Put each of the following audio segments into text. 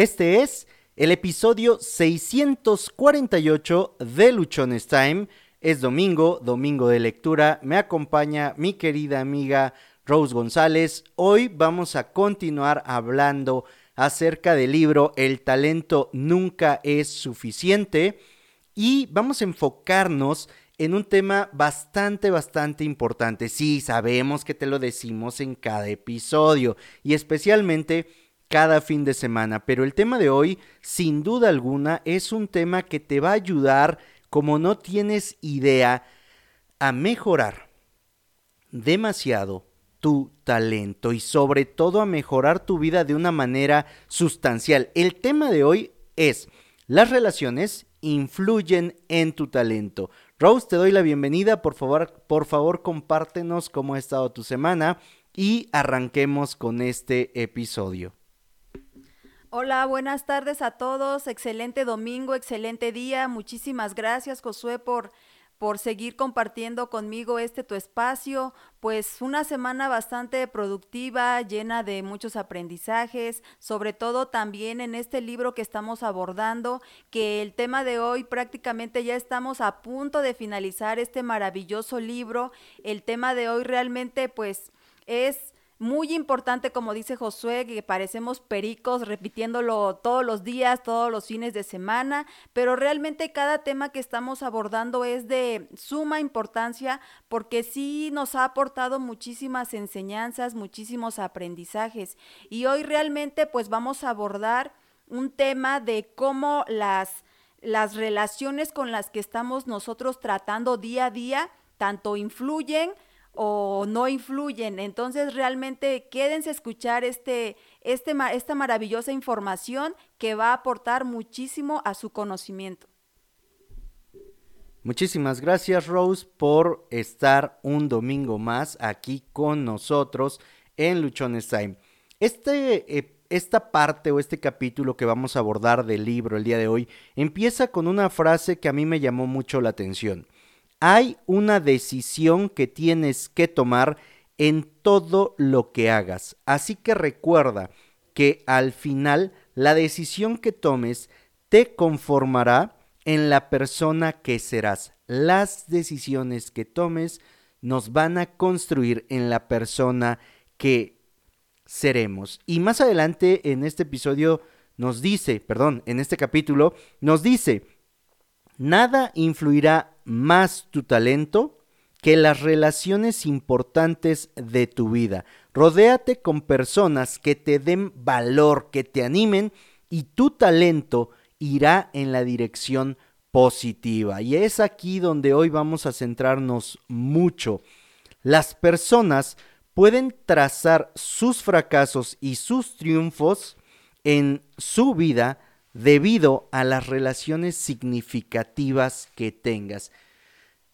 Este es el episodio 648 de Luchones Time. Es domingo, domingo de lectura. Me acompaña mi querida amiga Rose González. Hoy vamos a continuar hablando acerca del libro El talento nunca es suficiente y vamos a enfocarnos en un tema bastante, bastante importante. Sí, sabemos que te lo decimos en cada episodio y especialmente cada fin de semana, pero el tema de hoy, sin duda alguna, es un tema que te va a ayudar, como no tienes idea, a mejorar demasiado tu talento y sobre todo a mejorar tu vida de una manera sustancial. El tema de hoy es las relaciones influyen en tu talento. Rose, te doy la bienvenida. Por favor, por favor, compártenos cómo ha estado tu semana y arranquemos con este episodio. Hola, buenas tardes a todos. Excelente domingo, excelente día. Muchísimas gracias, Josué, por por seguir compartiendo conmigo este tu espacio, pues una semana bastante productiva, llena de muchos aprendizajes, sobre todo también en este libro que estamos abordando, que el tema de hoy prácticamente ya estamos a punto de finalizar este maravilloso libro. El tema de hoy realmente pues es muy importante, como dice Josué, que parecemos pericos repitiéndolo todos los días, todos los fines de semana, pero realmente cada tema que estamos abordando es de suma importancia porque sí nos ha aportado muchísimas enseñanzas, muchísimos aprendizajes. Y hoy realmente pues vamos a abordar un tema de cómo las, las relaciones con las que estamos nosotros tratando día a día tanto influyen, o no influyen. Entonces realmente quédense a escuchar este, este, esta maravillosa información que va a aportar muchísimo a su conocimiento. Muchísimas gracias Rose por estar un domingo más aquí con nosotros en Luchones Time. Este, eh, esta parte o este capítulo que vamos a abordar del libro el día de hoy empieza con una frase que a mí me llamó mucho la atención hay una decisión que tienes que tomar en todo lo que hagas. Así que recuerda que al final la decisión que tomes te conformará en la persona que serás. Las decisiones que tomes nos van a construir en la persona que seremos. Y más adelante en este episodio nos dice, perdón, en este capítulo nos dice, nada influirá más tu talento que las relaciones importantes de tu vida. Rodéate con personas que te den valor, que te animen y tu talento irá en la dirección positiva. Y es aquí donde hoy vamos a centrarnos mucho. Las personas pueden trazar sus fracasos y sus triunfos en su vida debido a las relaciones significativas que tengas.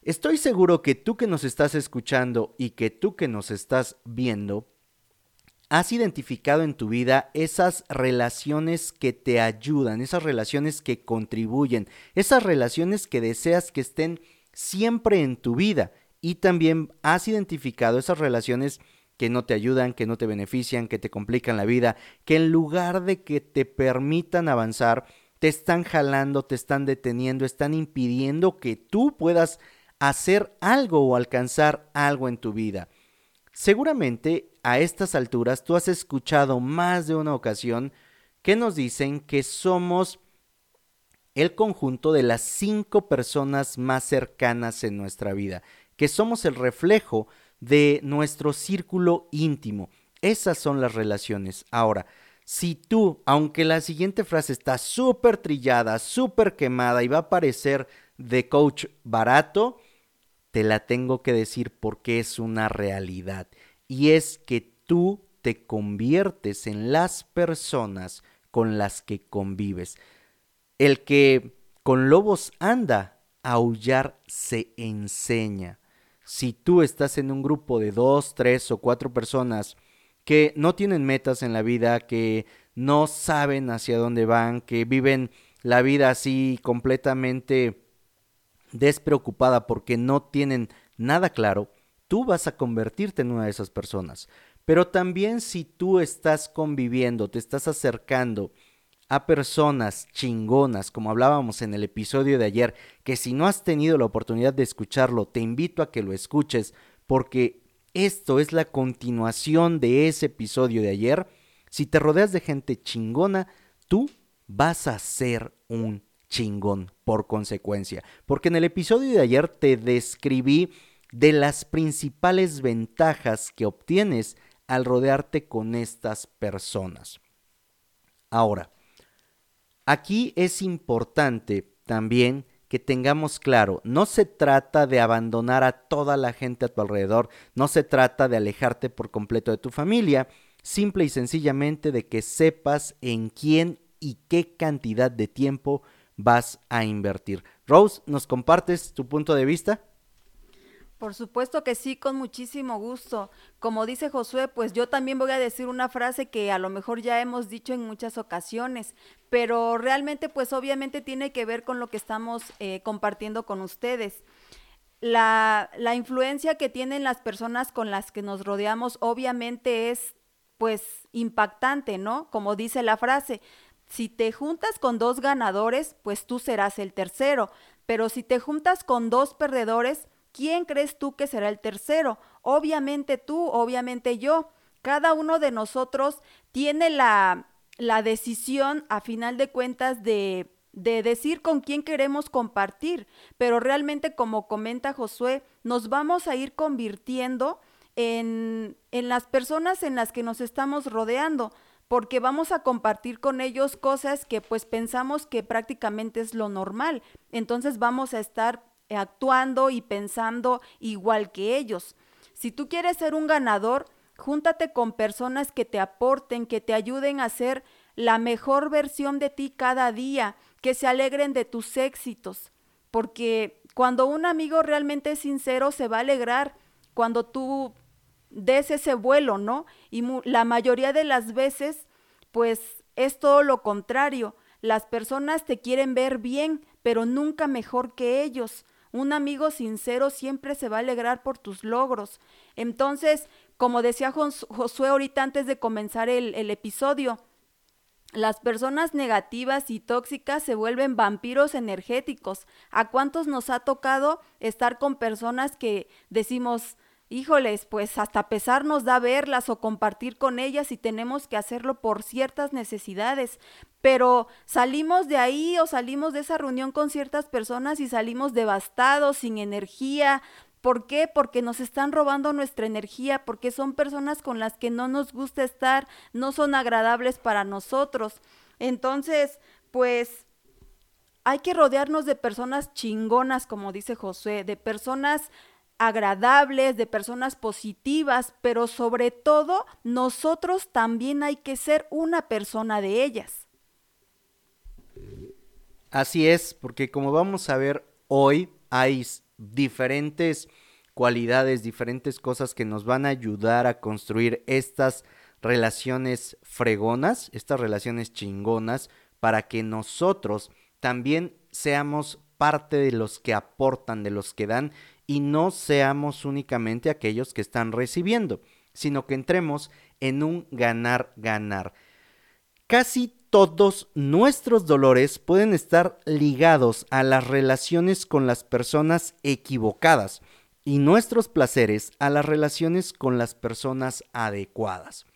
Estoy seguro que tú que nos estás escuchando y que tú que nos estás viendo, has identificado en tu vida esas relaciones que te ayudan, esas relaciones que contribuyen, esas relaciones que deseas que estén siempre en tu vida y también has identificado esas relaciones no te ayudan, que no te benefician, que te complican la vida, que en lugar de que te permitan avanzar, te están jalando, te están deteniendo, están impidiendo que tú puedas hacer algo o alcanzar algo en tu vida. Seguramente a estas alturas tú has escuchado más de una ocasión que nos dicen que somos el conjunto de las cinco personas más cercanas en nuestra vida, que somos el reflejo de nuestro círculo íntimo. Esas son las relaciones. Ahora, si tú, aunque la siguiente frase está súper trillada, súper quemada y va a parecer de coach barato, te la tengo que decir porque es una realidad. Y es que tú te conviertes en las personas con las que convives. El que con lobos anda, aullar se enseña si tú estás en un grupo de dos, tres o cuatro personas que no tienen metas en la vida, que no saben hacia dónde van, que viven la vida así completamente despreocupada porque no tienen nada claro, tú vas a convertirte en una de esas personas. Pero también si tú estás conviviendo, te estás acercando a personas chingonas, como hablábamos en el episodio de ayer, que si no has tenido la oportunidad de escucharlo, te invito a que lo escuches, porque esto es la continuación de ese episodio de ayer. Si te rodeas de gente chingona, tú vas a ser un chingón por consecuencia. Porque en el episodio de ayer te describí de las principales ventajas que obtienes al rodearte con estas personas. Ahora, Aquí es importante también que tengamos claro, no se trata de abandonar a toda la gente a tu alrededor, no se trata de alejarte por completo de tu familia, simple y sencillamente de que sepas en quién y qué cantidad de tiempo vas a invertir. Rose, ¿nos compartes tu punto de vista? Por supuesto que sí, con muchísimo gusto. Como dice Josué, pues yo también voy a decir una frase que a lo mejor ya hemos dicho en muchas ocasiones, pero realmente pues obviamente tiene que ver con lo que estamos eh, compartiendo con ustedes. La, la influencia que tienen las personas con las que nos rodeamos obviamente es pues impactante, ¿no? Como dice la frase, si te juntas con dos ganadores, pues tú serás el tercero, pero si te juntas con dos perdedores, ¿quién crees tú que será el tercero? Obviamente tú, obviamente yo. Cada uno de nosotros tiene la, la decisión, a final de cuentas, de, de decir con quién queremos compartir. Pero realmente, como comenta Josué, nos vamos a ir convirtiendo en, en las personas en las que nos estamos rodeando porque vamos a compartir con ellos cosas que pues pensamos que prácticamente es lo normal. Entonces vamos a estar actuando y pensando igual que ellos. Si tú quieres ser un ganador, júntate con personas que te aporten, que te ayuden a ser la mejor versión de ti cada día, que se alegren de tus éxitos, porque cuando un amigo realmente es sincero se va a alegrar cuando tú des ese vuelo, ¿no? Y la mayoría de las veces, pues es todo lo contrario. Las personas te quieren ver bien, pero nunca mejor que ellos. Un amigo sincero siempre se va a alegrar por tus logros. Entonces, como decía Josué ahorita antes de comenzar el, episodio, las personas negativas y tóxicas se vuelven vampiros energéticos. ¿A cuántos nos ha tocado estar con personas que decimos, híjoles, pues hasta pesar nos da verlas o compartir con ellas y tenemos que hacerlo por ciertas necesidades. Pero salimos de ahí o salimos de esa reunión con ciertas personas y salimos devastados, sin energía. ¿Por qué? Porque nos están robando nuestra energía, porque son personas con las que no nos gusta estar, no son agradables para nosotros. Entonces, pues hay que rodearnos de personas chingonas, como dice José, de personas agradables, de personas positivas, pero sobre todo nosotros también hay que ser una persona de ellas. Así es, porque como vamos a ver hoy, hay diferentes cualidades, diferentes cosas que nos van a ayudar a construir estas relaciones fregonas, estas relaciones chingonas, para que nosotros también seamos parte de los que aportan, de los que dan y no seamos únicamente aquellos que están recibiendo, sino que entremos en un ganar-ganar. Casi todos nuestros dolores pueden estar ligados a las relaciones con las personas equivocadas y nuestros placeres a las relaciones con las personas adecuadas.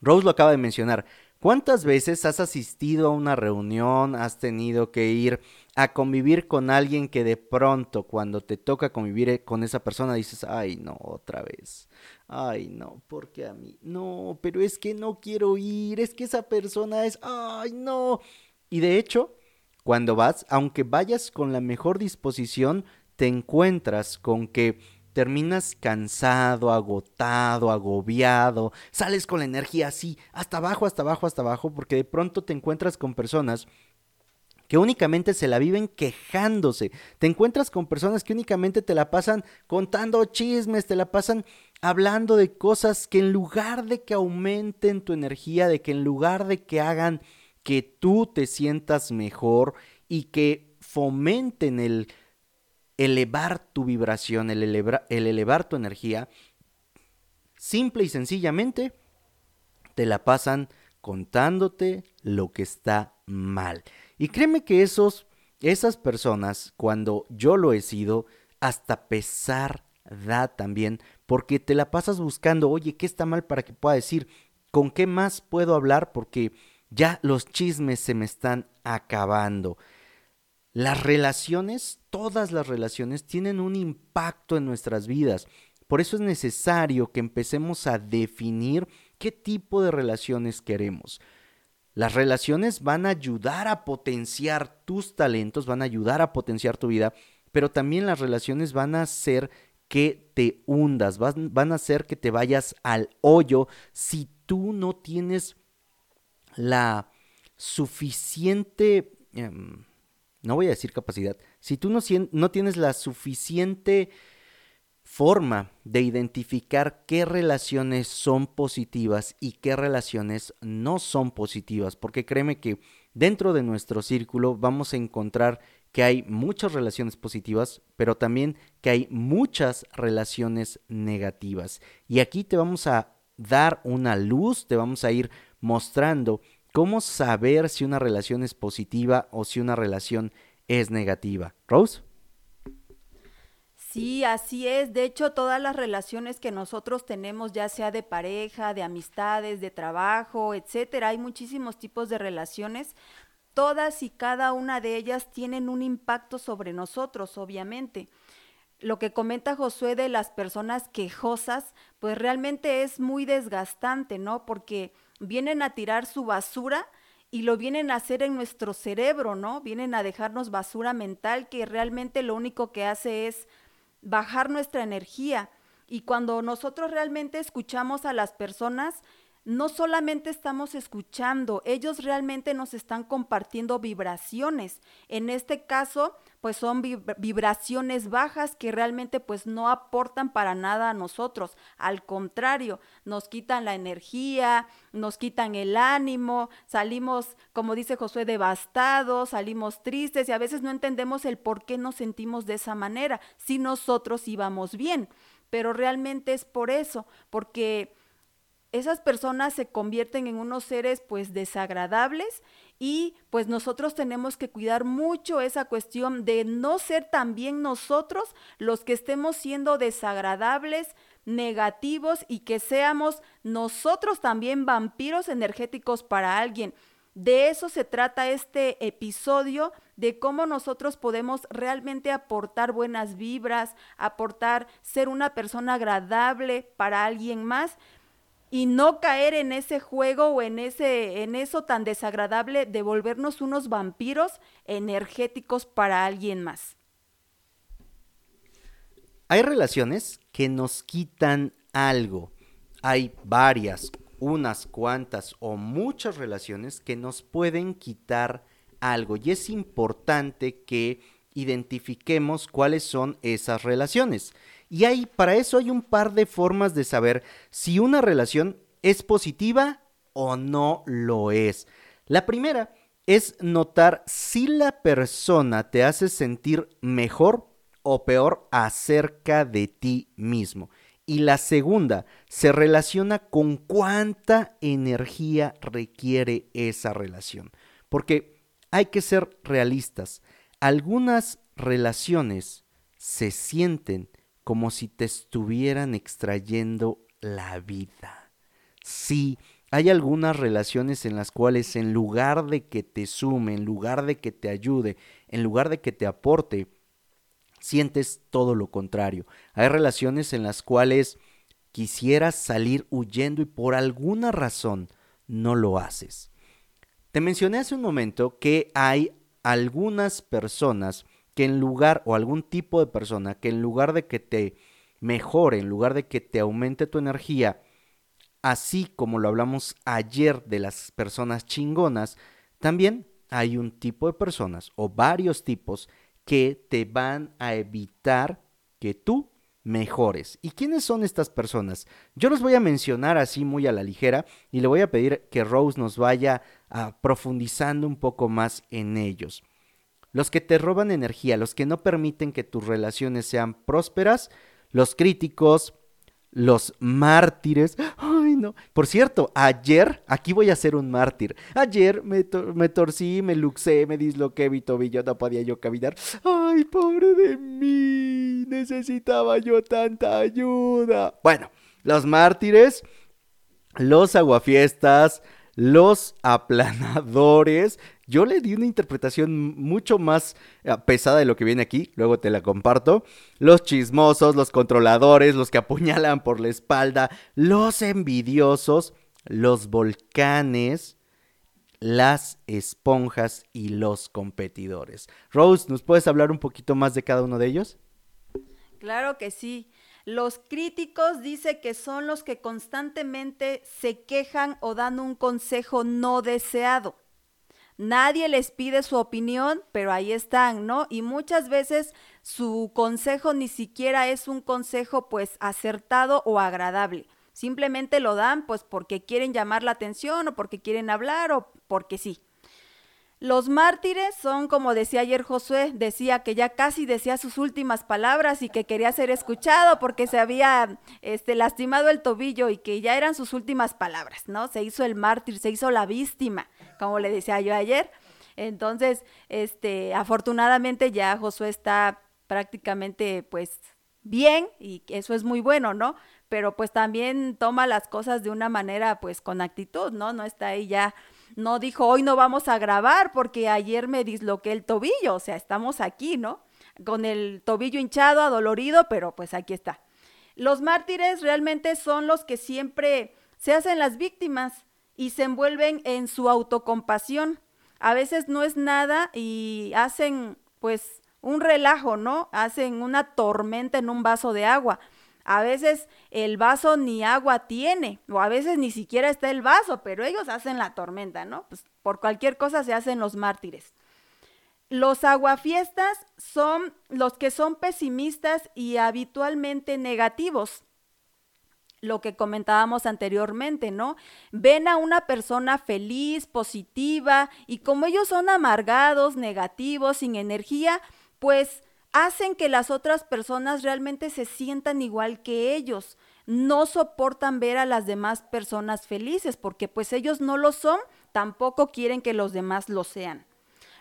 Rose lo acaba de mencionar, ¿Cuántas veces has asistido a una reunión, has tenido que ir a convivir con alguien que de pronto cuando te toca convivir eh, con esa persona dices, ay no, otra vez, ay no, porque a mí, no, pero es que no quiero ir, es que esa persona es, ay no. Y de hecho, cuando vas, aunque vayas con la mejor disposición, te encuentras con que terminas cansado, agotado, agobiado, sales con la energía así, hasta abajo, hasta abajo, hasta abajo, porque de pronto te encuentras con personas que únicamente se la viven quejándose. Te encuentras con personas que únicamente te la pasan contando chismes, te la pasan hablando de cosas que en lugar de que aumenten tu energía, de que en lugar de que hagan que tú te sientas mejor y que fomenten el elevar tu vibración, el, el elevar tu energía, simple y sencillamente te la pasan contándote lo que está mal. Y créeme que esos, esas personas, cuando yo lo he sido, hasta pesar da también, porque te la pasas buscando, oye, ¿qué está mal para que pueda decir? ¿Con qué más puedo hablar? Porque ya los chismes se me están acabando. Las relaciones, todas las relaciones, tienen un impacto en nuestras vidas. Por eso es necesario que empecemos a definir qué tipo de relaciones queremos. Las relaciones van a ayudar a potenciar tus talentos, van a ayudar a potenciar tu vida, pero también las relaciones van a hacer que te hundas, van, a hacer que te vayas al hoyo si tú no tienes la suficiente, em, no voy a decir capacidad, si tú no, tienes la suficiente forma de identificar qué relaciones son positivas y qué relaciones no son positivas, porque créeme que dentro de nuestro círculo vamos a encontrar que hay muchas relaciones positivas, pero también que hay muchas relaciones negativas. Y aquí te vamos a dar una luz, te vamos a ir mostrando cómo saber si una relación es positiva o si una relación es negativa. Rose. Sí, así es. De hecho, todas las relaciones que nosotros tenemos, ya sea de pareja, de amistades, de trabajo, etcétera, hay muchísimos tipos de relaciones. Todas y cada una de ellas tienen un impacto sobre nosotros, obviamente. Lo que comenta Josué de las personas quejosas, pues realmente es muy desgastante, ¿no? Porque vienen a tirar su basura y lo vienen a hacer en nuestro cerebro, ¿no? Vienen a dejarnos basura mental que realmente lo único que hace es bajar nuestra energía. Y cuando nosotros realmente escuchamos a las personas, no solamente estamos escuchando, ellos realmente nos están compartiendo vibraciones. En este caso, pues son vibraciones bajas que realmente pues no aportan para nada a nosotros. Al contrario, nos quitan la energía, nos quitan el ánimo, salimos, como dice Josué, devastados, salimos tristes y a veces no entendemos el por qué nos sentimos de esa manera si nosotros íbamos bien. Pero realmente es por eso, porque esas personas se convierten en unos seres pues desagradables y pues nosotros tenemos que cuidar mucho esa cuestión de no ser también nosotros los que estemos siendo desagradables, negativos y que seamos nosotros también vampiros energéticos para alguien. De eso se trata este episodio, de cómo nosotros podemos realmente aportar buenas vibras, aportar ser una persona agradable para alguien más y no caer en ese juego o en ese en eso tan desagradable de volvernos unos vampiros energéticos para alguien más. Hay relaciones que nos quitan algo. Hay varias, unas cuantas o muchas relaciones que nos pueden quitar algo y es importante que identifiquemos cuáles son esas relaciones. Y hay, para eso hay un par de formas de saber si una relación es positiva o no lo es. La primera es notar si la persona te hace sentir mejor o peor acerca de ti mismo. Y la segunda se relaciona con cuánta energía requiere esa relación. Porque hay que ser realistas. Algunas relaciones se sienten como si te estuvieran extrayendo la vida. Sí, hay algunas relaciones en las cuales en lugar de que te sume, en lugar de que te ayude, en lugar de que te aporte, sientes todo lo contrario. Hay relaciones en las cuales quisieras salir huyendo y por alguna razón no lo haces. Te mencioné hace un momento que hay algunas personas que en lugar, o algún tipo de persona, que en lugar de que te mejore, en lugar de que te aumente tu energía, así como lo hablamos ayer de las personas chingonas, también hay un tipo de personas o varios tipos que te van a evitar que tú mejores. ¿Y quiénes son estas personas? Yo los voy a mencionar así muy a la ligera y le voy a pedir que Rose nos vaya ah, profundizando un poco más en ellos los que te roban energía, los que no permiten que tus relaciones sean prósperas, los críticos, los mártires. Ay, no. Por cierto, ayer, aquí voy a ser un mártir. Ayer me, me torcí, me luxé, me disloqué mi tobillo, no podía yo caminar. Ay, pobre de mí. Necesitaba yo tanta ayuda. Bueno, los mártires, los aguafiestas, los aplanadores. Yo le di una interpretación mucho más eh, pesada de lo que viene aquí, luego te la comparto. Los chismosos, los controladores, los que apuñalan por la espalda, los envidiosos, los volcanes, las esponjas y los competidores. Rose, ¿nos puedes hablar un poquito más de cada uno de ellos? Claro que sí. Los críticos dice que son los que constantemente se quejan o dan un consejo no deseado. Nadie les pide su opinión, pero ahí están, ¿no? Y muchas veces su consejo ni siquiera es un consejo pues acertado o agradable. Simplemente lo dan pues porque quieren llamar la atención o porque quieren hablar o porque sí. Los mártires son, como decía ayer Josué, decía que ya casi decía sus últimas palabras y que quería ser escuchado porque se había este, lastimado el tobillo y que ya eran sus últimas palabras, ¿no? Se hizo el mártir, se hizo la víctima, como le decía yo ayer. Entonces, este, afortunadamente ya Josué está prácticamente pues bien y eso es muy bueno, ¿no? Pero pues también toma las cosas de una manera pues con actitud, ¿no? No está ahí ya no dijo, hoy no vamos a grabar porque ayer me disloqué el tobillo, o sea, estamos aquí, ¿no? Con el tobillo hinchado, adolorido, pero pues aquí está. Los mártires realmente son los que siempre se hacen las víctimas y se envuelven en su autocompasión. A veces no es nada y hacen pues un relajo, ¿no? Hacen una tormenta en un vaso de agua. A veces el vaso ni agua tiene, o a veces ni siquiera está el vaso, pero ellos hacen la tormenta, ¿no? Pues por cualquier cosa se hacen los mártires. Los aguafiestas son los que son pesimistas y habitualmente negativos. Lo que comentábamos anteriormente, ¿no? Ven a una persona feliz, positiva, y como ellos son amargados, negativos, sin energía, pues hacen que las otras personas realmente se sientan igual que ellos. No soportan ver a las demás personas felices porque pues ellos no lo son, tampoco quieren que los demás lo sean.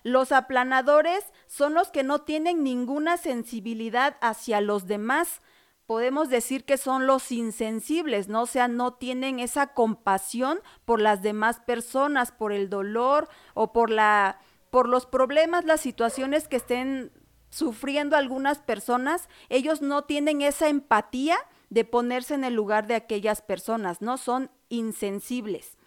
Los aplanadores son los que no tienen ninguna sensibilidad hacia los demás. Podemos decir que son los insensibles, ¿no? O sea, no tienen esa compasión por las demás personas, por el dolor o por la por los problemas, las situaciones que estén sufriendo algunas personas, ellos no tienen esa empatía de ponerse en el lugar de aquellas personas, no son insensibles.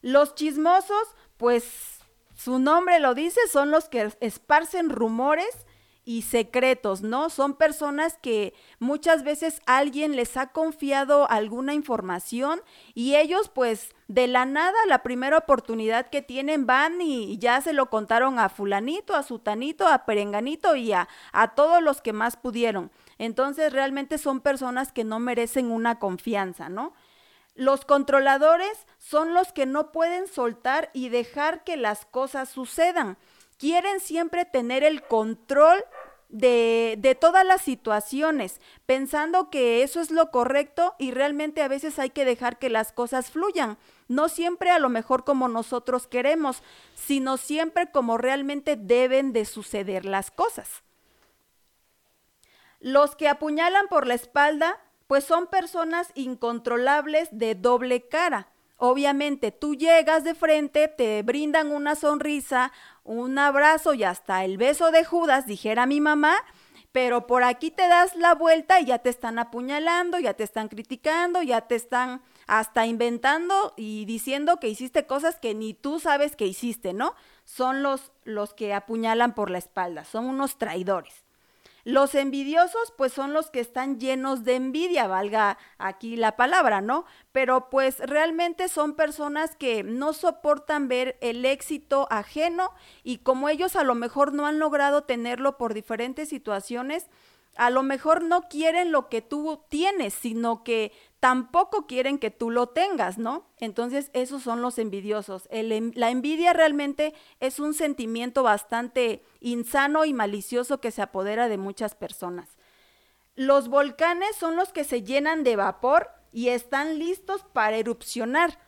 Los chismosos, pues su nombre lo dice, son los que esparcen rumores y secretos, ¿no? Son personas que muchas veces alguien les ha confiado alguna información y ellos pues de la nada, la primera oportunidad que tienen van y ya se lo contaron a fulanito, a sutanito, a perenganito y a, a todos los que más pudieron. Entonces realmente son personas que no merecen una confianza, ¿no? Los controladores son los que no pueden soltar y dejar que las cosas sucedan quieren siempre tener el control de, de, todas las situaciones, pensando que eso es lo correcto y realmente a veces hay que dejar que las cosas fluyan, no siempre a lo mejor como nosotros queremos, sino siempre como realmente deben de suceder las cosas. Los que apuñalan por la espalda, pues son personas incontrolables de doble cara. Obviamente tú llegas de frente, te brindan una sonrisa, un abrazo y hasta el beso de Judas, dijera mi mamá, pero por aquí te das la vuelta y ya te están apuñalando, ya te están criticando, ya te están hasta inventando y diciendo que hiciste cosas que ni tú sabes que hiciste, ¿no? Son los, los que apuñalan por la espalda, son unos traidores. Los envidiosos, pues son los que están llenos de envidia, valga aquí la palabra, ¿no? Pero pues realmente son personas que no soportan ver el éxito ajeno y como ellos a lo mejor no han logrado tenerlo por diferentes situaciones, a lo mejor no quieren lo que tú tienes, sino que tampoco quieren que tú lo tengas, ¿no? Entonces, esos son los envidiosos. la envidia realmente es un sentimiento bastante insano y malicioso que se apodera de muchas personas. Los volcanes son los que se llenan de vapor y están listos para erupcionar.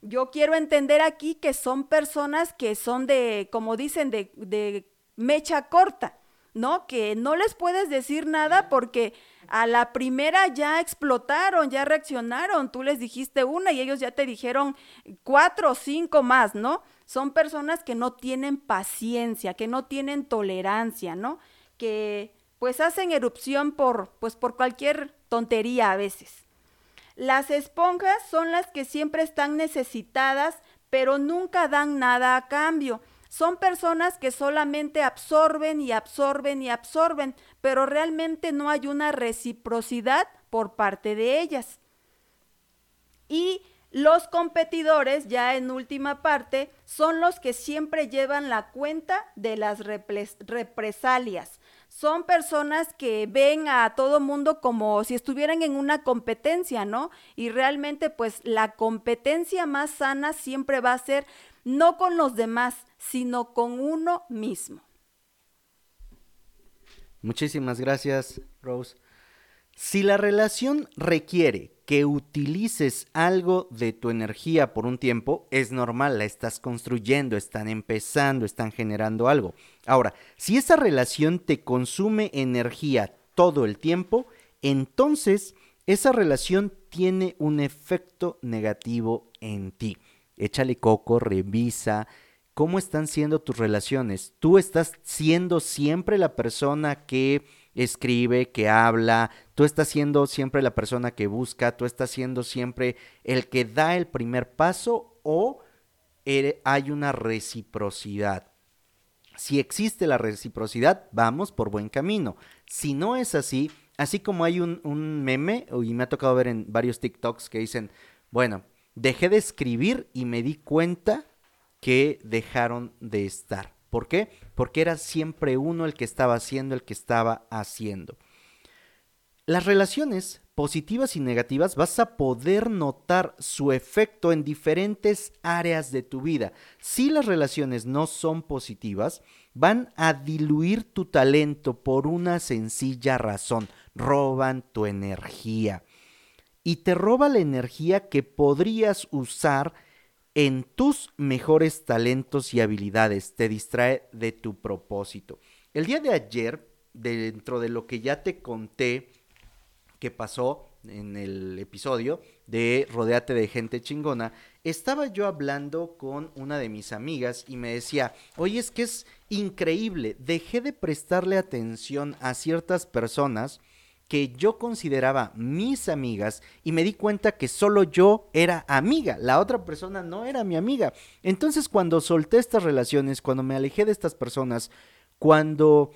Yo quiero entender aquí que son personas que son de, como dicen, de, mecha corta, ¿no? Que no les puedes decir nada porque a la primera ya explotaron, ya reaccionaron, tú les dijiste una y ellos ya te dijeron cuatro o cinco más, ¿no? Son personas que no tienen paciencia, que no tienen tolerancia, ¿no? Que pues hacen erupción por, pues por cualquier tontería a veces. Las esponjas son las que siempre están necesitadas, pero nunca dan nada a cambio. Son personas que solamente absorben y absorben y absorben, pero realmente no hay una reciprocidad por parte de ellas. Y los competidores, ya en última parte, son los que siempre llevan la cuenta de las represalias. Son personas que ven a todo mundo como si estuvieran en una competencia, ¿no? Y realmente pues la competencia más sana siempre va a ser no con los demás, sino con uno mismo. Muchísimas gracias, Rose. Si la relación requiere que utilices algo de tu energía por un tiempo, es normal, la estás construyendo, están empezando, están generando algo. Ahora, si esa relación te consume energía todo el tiempo, entonces esa relación tiene un efecto negativo en ti échale coco, revisa cómo están siendo tus relaciones. Tú estás siendo siempre la persona que escribe, que habla, tú estás siendo siempre la persona que busca, tú estás siendo siempre el que da el primer paso o hay una reciprocidad. Si existe la reciprocidad, vamos por buen camino. Si no es así, así como hay un, meme, y me ha tocado ver en varios TikToks que dicen, bueno, dejé de escribir y me di cuenta que dejaron de estar. ¿Por qué? Porque era siempre uno el que estaba haciendo, el que estaba haciendo. Las relaciones positivas y negativas vas a poder notar su efecto en diferentes áreas de tu vida. Si las relaciones no son positivas, van a diluir tu talento por una sencilla razón. Roban tu energía y te roba la energía que podrías usar en tus mejores talentos y habilidades, te distrae de tu propósito. El día de ayer, dentro de lo que ya te conté que pasó en el episodio de Rodeate de gente chingona, estaba yo hablando con una de mis amigas y me decía, oye, es que es increíble, dejé de prestarle atención a ciertas personas que yo consideraba mis amigas y me di cuenta que solo yo era amiga, la otra persona no era mi amiga. Entonces cuando solté estas relaciones, cuando me alejé de estas personas, cuando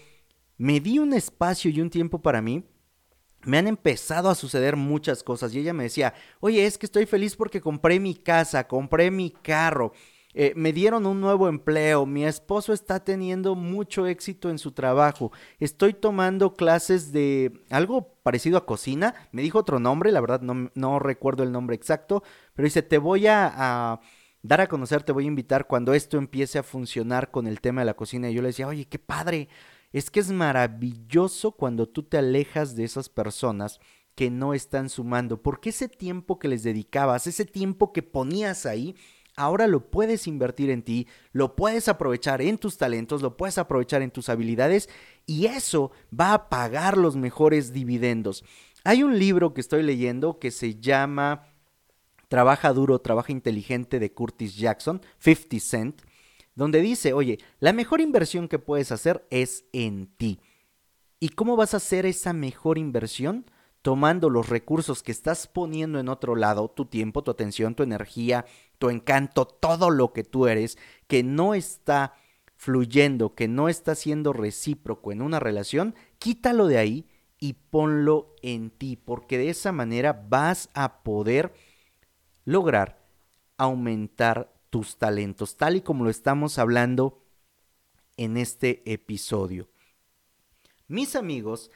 me di un espacio y un tiempo para mí, me han empezado a suceder muchas cosas y ella me decía, oye, es que estoy feliz porque compré mi casa, compré mi carro, eh, me dieron un nuevo empleo, mi esposo está teniendo mucho éxito en su trabajo, estoy tomando clases de algo parecido a cocina, me dijo otro nombre, la verdad no, no recuerdo el nombre exacto, pero dice, te voy a, a, dar a conocer, te voy a invitar cuando esto empiece a funcionar con el tema de la cocina. Y yo le decía, oye, qué padre, es que es maravilloso cuando tú te alejas de esas personas que no están sumando, porque ese tiempo que les dedicabas, ese tiempo que ponías ahí, ahora lo puedes invertir en ti, lo puedes aprovechar en tus talentos, lo puedes aprovechar en tus habilidades y eso va a pagar los mejores dividendos. Hay un libro que estoy leyendo que se llama Trabaja duro, trabaja inteligente de Curtis Jackson, 50 Cent, donde dice, oye, la mejor inversión que puedes hacer es en ti. ¿Y cómo vas a hacer esa mejor inversión? tomando los recursos que estás poniendo en otro lado, tu tiempo, tu atención, tu energía, tu encanto, todo lo que tú eres, que no está fluyendo, que no está siendo recíproco en una relación, quítalo de ahí y ponlo en ti, porque de esa manera vas a poder lograr aumentar tus talentos, tal y como lo estamos hablando en este episodio. Mis amigos,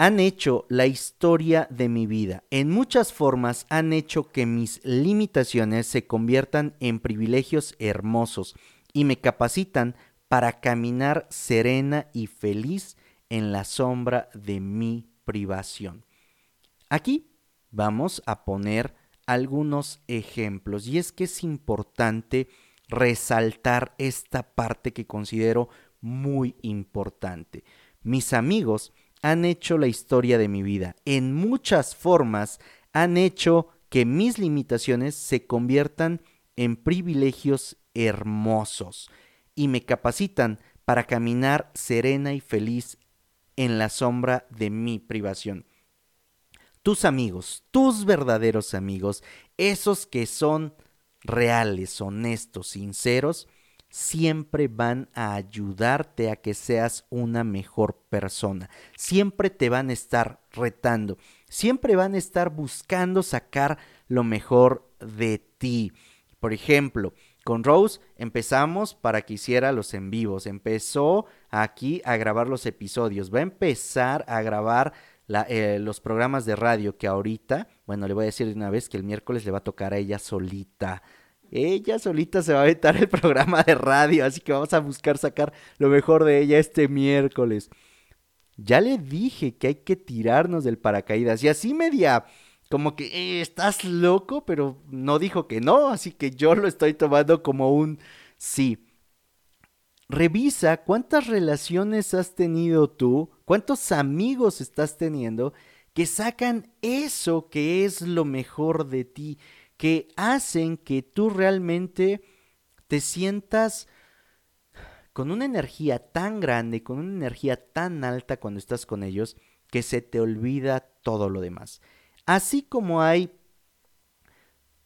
han hecho la historia de mi vida. En muchas formas han hecho que mis limitaciones se conviertan en privilegios hermosos y me capacitan para caminar serena y feliz en la sombra de mi privación. Aquí vamos a poner algunos ejemplos. Y es que es importante resaltar esta parte que considero muy importante. Mis amigos han hecho la historia de mi vida. En muchas formas han hecho que mis limitaciones se conviertan en privilegios hermosos y me capacitan para caminar serena y feliz en la sombra de mi privación. Tus amigos, tus verdaderos amigos, esos que son reales, honestos, sinceros, siempre van a ayudarte a que seas una mejor persona. Siempre te van a estar retando. Siempre van a estar buscando sacar lo mejor de ti. Por ejemplo, con Rose empezamos para que hiciera los en vivos. Empezó aquí a grabar los episodios. Va a empezar a grabar eh, los programas de radio que ahorita, bueno, le voy a decir de una vez que el miércoles le va a tocar a ella solita ella solita se va a aventar el programa de radio, así que vamos a buscar sacar lo mejor de ella este miércoles. Ya le dije que hay que tirarnos del paracaídas y así media como que eh, estás loco, pero no dijo que no, así que yo lo estoy tomando como un sí. Revisa cuántas relaciones has tenido tú, cuántos amigos estás teniendo que sacan eso que es lo mejor de ti que hacen que tú realmente te sientas con una energía tan grande, con una energía tan alta cuando estás con ellos, que se te olvida todo lo demás. Así como hay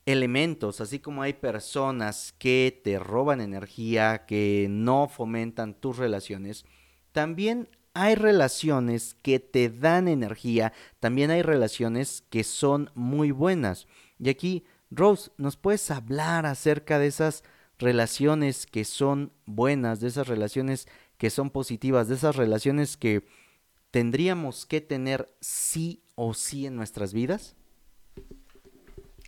elementos, así como hay personas que te roban energía, que no fomentan tus relaciones, también hay relaciones que te dan energía, también hay relaciones que son muy buenas. Y aquí Rose, ¿nos puedes hablar acerca de esas relaciones que son buenas, de esas relaciones que son positivas, de esas relaciones que tendríamos que tener sí o sí en nuestras vidas?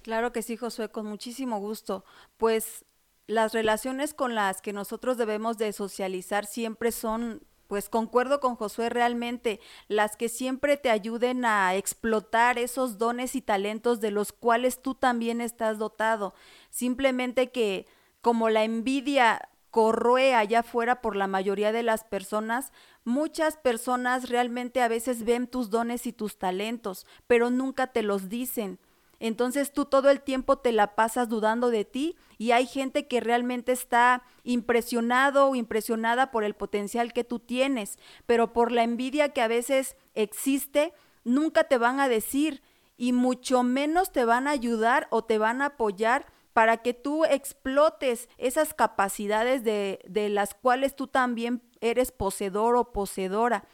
Claro que sí, Josué, con muchísimo gusto. Pues las relaciones con las que nosotros debemos de socializar siempre son pues concuerdo con Josué realmente, las que siempre te ayuden a explotar esos dones y talentos de los cuales tú también estás dotado. Simplemente que como la envidia corroe allá afuera por la mayoría de las personas, muchas personas realmente a veces ven tus dones y tus talentos, pero nunca te los dicen. Entonces tú todo el tiempo te la pasas dudando de ti y hay gente que realmente está impresionado o impresionada por el potencial que tú tienes, pero por la envidia que a veces existe, nunca te van a decir y mucho menos te van a ayudar o te van a apoyar para que tú explotes esas capacidades de, de las cuales tú también eres poseedor o poseedora.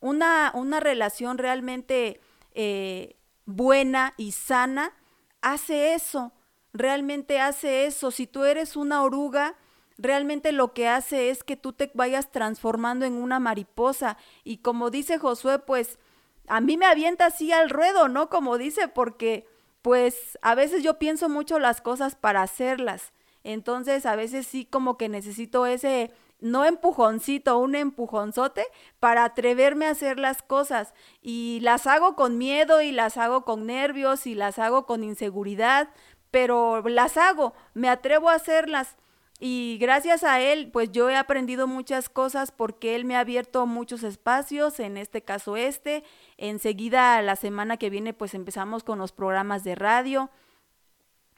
Una, una relación realmente eh, buena y sana, hace eso, realmente hace eso. Si tú eres una oruga, realmente lo que hace es que tú te vayas transformando en una mariposa. Y como dice Josué, pues a mí me avienta así al ruedo, ¿no? Como dice, porque pues a veces yo pienso mucho las cosas para hacerlas. Entonces a veces sí como que necesito ese no empujoncito, un empujonzote para atreverme a hacer las cosas. Y las hago con miedo y las hago con nervios y las hago con inseguridad, pero las hago, me atrevo a hacerlas. Y gracias a él, pues yo he aprendido muchas cosas porque él me ha abierto muchos espacios, en este caso este. Enseguida, la semana que viene, pues empezamos con los programas de radio.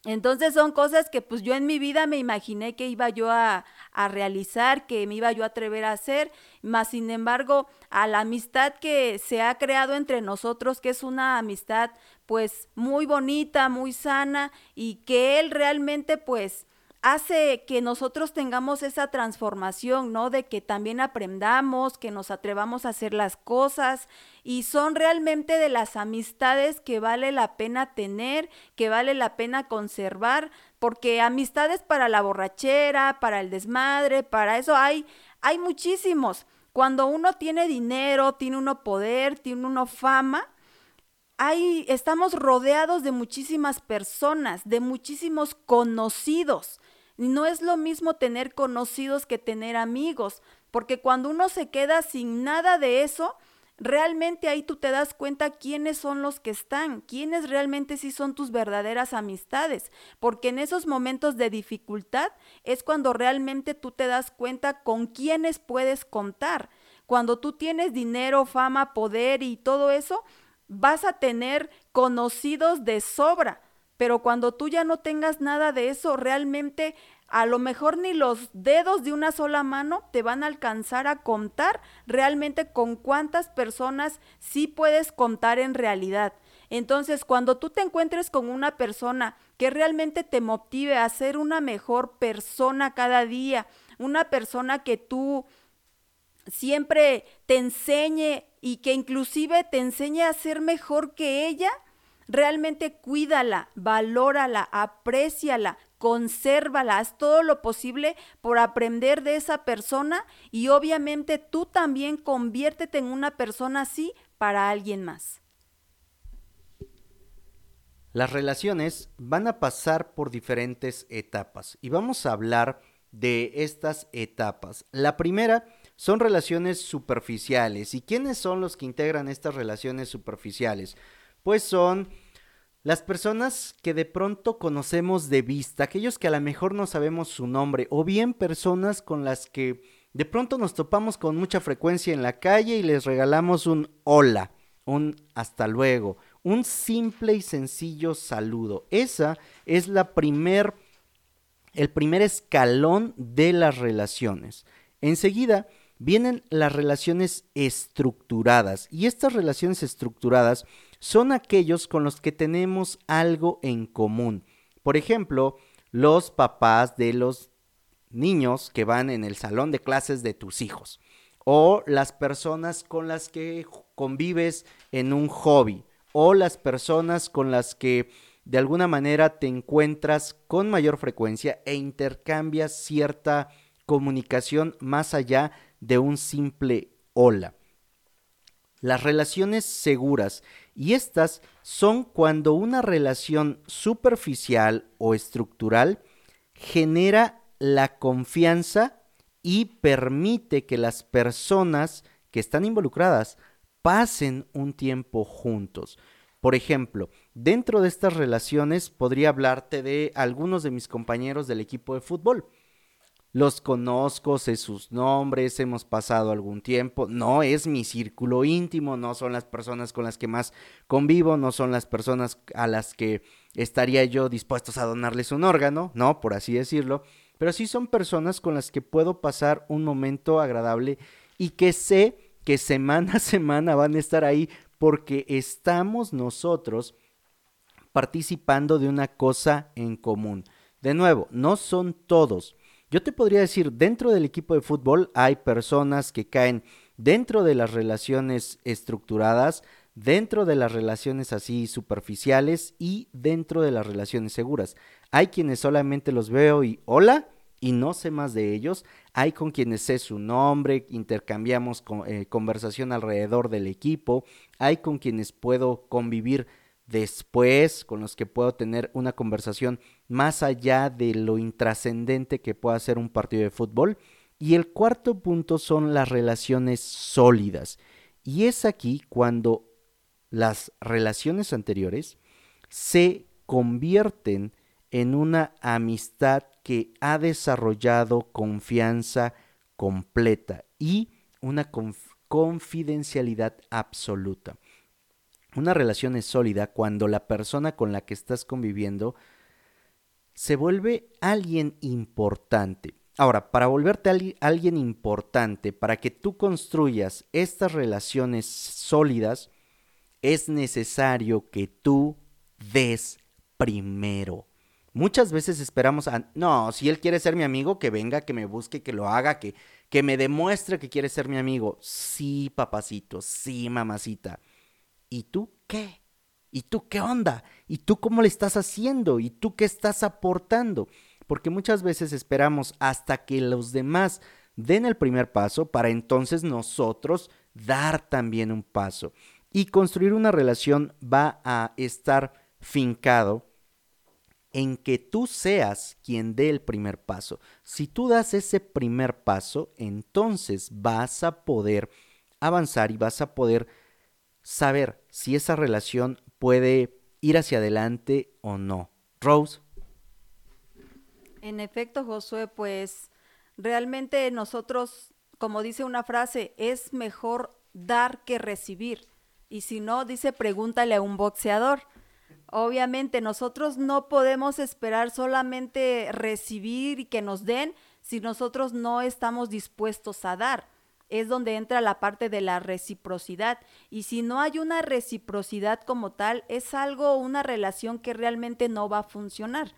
Entonces son cosas que pues yo en mi vida me imaginé que iba yo a, a, realizar, que me iba yo a atrever a hacer, más sin embargo a la amistad que se ha creado entre nosotros, que es una amistad pues muy bonita, muy sana y que él realmente pues hace que nosotros tengamos esa transformación, ¿no? De que también aprendamos, que nos atrevamos a hacer las cosas y son realmente de las amistades que vale la pena tener, que vale la pena conservar, porque amistades para la borrachera, para el desmadre, para eso hay hay muchísimos. Cuando uno tiene dinero, tiene uno poder, tiene uno fama, hay, estamos rodeados de muchísimas personas, de muchísimos conocidos. No es lo mismo tener conocidos que tener amigos, porque cuando uno se queda sin nada de eso, realmente ahí tú te das cuenta quiénes son los que están, quiénes realmente sí son tus verdaderas amistades, porque en esos momentos de dificultad es cuando realmente tú te das cuenta con quiénes puedes contar. Cuando tú tienes dinero, fama, poder y todo eso, vas a tener conocidos de sobra, pero cuando tú ya no tengas nada de eso, realmente a lo mejor ni los dedos de una sola mano te van a alcanzar a contar realmente con cuántas personas sí puedes contar en realidad. Entonces, cuando tú te encuentres con una persona que realmente te motive a ser una mejor persona cada día, una persona que tú siempre te enseñe y que inclusive te enseñe a ser mejor que ella, realmente cuídala, valórala, apréciala, consérvala, haz todo lo posible por aprender de esa persona y obviamente tú también conviértete en una persona así para alguien más. Las relaciones van a pasar por diferentes etapas y vamos a hablar de estas etapas. La primera son relaciones superficiales. ¿Y quiénes son los que integran estas relaciones superficiales? Pues son las personas que de pronto conocemos de vista, aquellos que a lo mejor no sabemos su nombre, o bien personas con las que de pronto nos topamos con mucha frecuencia en la calle y les regalamos un hola, un hasta luego, un simple y sencillo saludo. Esa es la primer, el primer escalón de las relaciones. Enseguida vienen las relaciones estructuradas y estas relaciones estructuradas son aquellos con los que tenemos algo en común. Por ejemplo, los papás de los niños que van en el salón de clases de tus hijos o las personas con las que convives en un hobby o las personas con las que de alguna manera te encuentras con mayor frecuencia e intercambias cierta comunicación más allá de un simple hola. Las relaciones seguras y estas son cuando una relación superficial o estructural genera la confianza y permite que las personas que están involucradas pasen un tiempo juntos. Por ejemplo, dentro de estas relaciones podría hablarte de algunos de mis compañeros del equipo de fútbol los conozco, sé sus nombres, hemos pasado algún tiempo, no es mi círculo íntimo, no son las personas con las que más convivo, no son las personas a las que estaría yo dispuestos a donarles un órgano, no, por así decirlo, pero sí son personas con las que puedo pasar un momento agradable y que sé que semana a semana van a estar ahí porque estamos nosotros participando de una cosa en común. De nuevo, no son todos, yo te podría decir, dentro del equipo de fútbol hay personas que caen dentro de las relaciones estructuradas, dentro de las relaciones así superficiales y dentro de las relaciones seguras. Hay quienes solamente los veo y hola y no sé más de ellos. Hay con quienes sé su nombre, intercambiamos eh, conversación alrededor del equipo. Hay con quienes puedo convivir después, con los que puedo tener una conversación más allá de lo intrascendente que pueda ser un partido de fútbol. Y el cuarto punto son las relaciones sólidas. Y es aquí cuando las relaciones anteriores se convierten en una amistad que ha desarrollado confianza completa y una confidencialidad absoluta. Una relación es sólida cuando la persona con la que estás conviviendo se vuelve alguien importante. Ahora, para volverte alguien importante, para que tú construyas estas relaciones sólidas, es necesario que tú des primero. Muchas veces esperamos a, no, si él quiere ser mi amigo, que venga, que me busque, que lo haga, que, que me demuestre que quiere ser mi amigo. Sí, papacito, sí, mamacita. ¿Y tú qué? ¿Y tú qué onda? ¿Y tú cómo le estás haciendo? ¿Y tú qué estás aportando? Porque muchas veces esperamos hasta que los demás den el primer paso para entonces nosotros dar también un paso. Y construir una relación va a estar fincado en que tú seas quien dé el primer paso. Si tú das ese primer paso, entonces vas a poder avanzar y vas a poder saber si esa relación puede ir hacia adelante o no. Rose. En efecto, Josué, pues realmente nosotros, como dice una frase, es mejor dar que recibir. Y si no, dice, pregúntale a un boxeador. Obviamente nosotros no podemos esperar solamente recibir y que nos den si nosotros no estamos dispuestos a dar. Es donde entra la parte de la reciprocidad. Y si no hay una reciprocidad como tal, es algo, una relación que realmente no va a funcionar.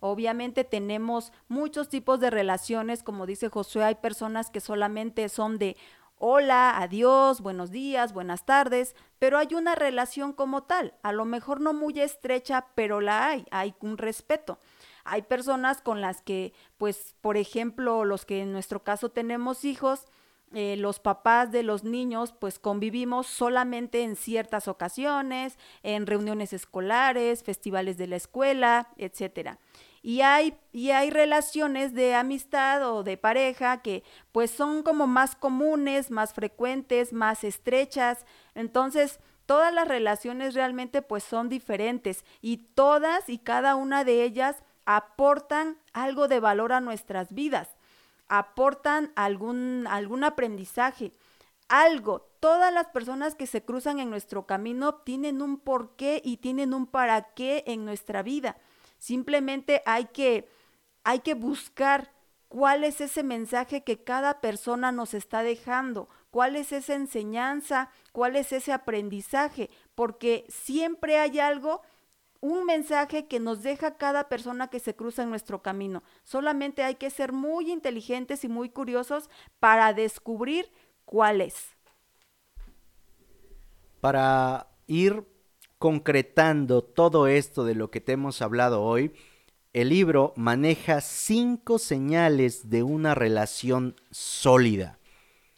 Obviamente tenemos muchos tipos de relaciones, como dice Josué, hay personas que solamente son de hola, adiós, buenos días, buenas tardes, pero hay una relación como tal, a lo mejor no muy estrecha, pero la hay, hay un respeto. Hay personas con las que, pues, por ejemplo, los que en nuestro caso tenemos hijos, eh, los papás de los niños pues convivimos solamente en ciertas ocasiones, en reuniones escolares, festivales de la escuela, etcétera. Y hay, y hay relaciones de amistad o de pareja que pues son como más comunes, más frecuentes, más estrechas. Entonces, todas las relaciones realmente pues son diferentes y todas y cada una de ellas aportan algo de valor a nuestras vidas, aportan algún, algún aprendizaje, algo. Todas las personas que se cruzan en nuestro camino tienen un porqué y tienen un para qué en nuestra vida. Simplemente hay que, hay que buscar cuál es ese mensaje que cada persona nos está dejando, cuál es esa enseñanza, cuál es ese aprendizaje, porque siempre hay algo, un mensaje que nos deja cada persona que se cruza en nuestro camino. Solamente hay que ser muy inteligentes y muy curiosos para descubrir cuál es. Para ir concretando todo esto de lo que te hemos hablado hoy, el libro maneja cinco señales de una relación sólida.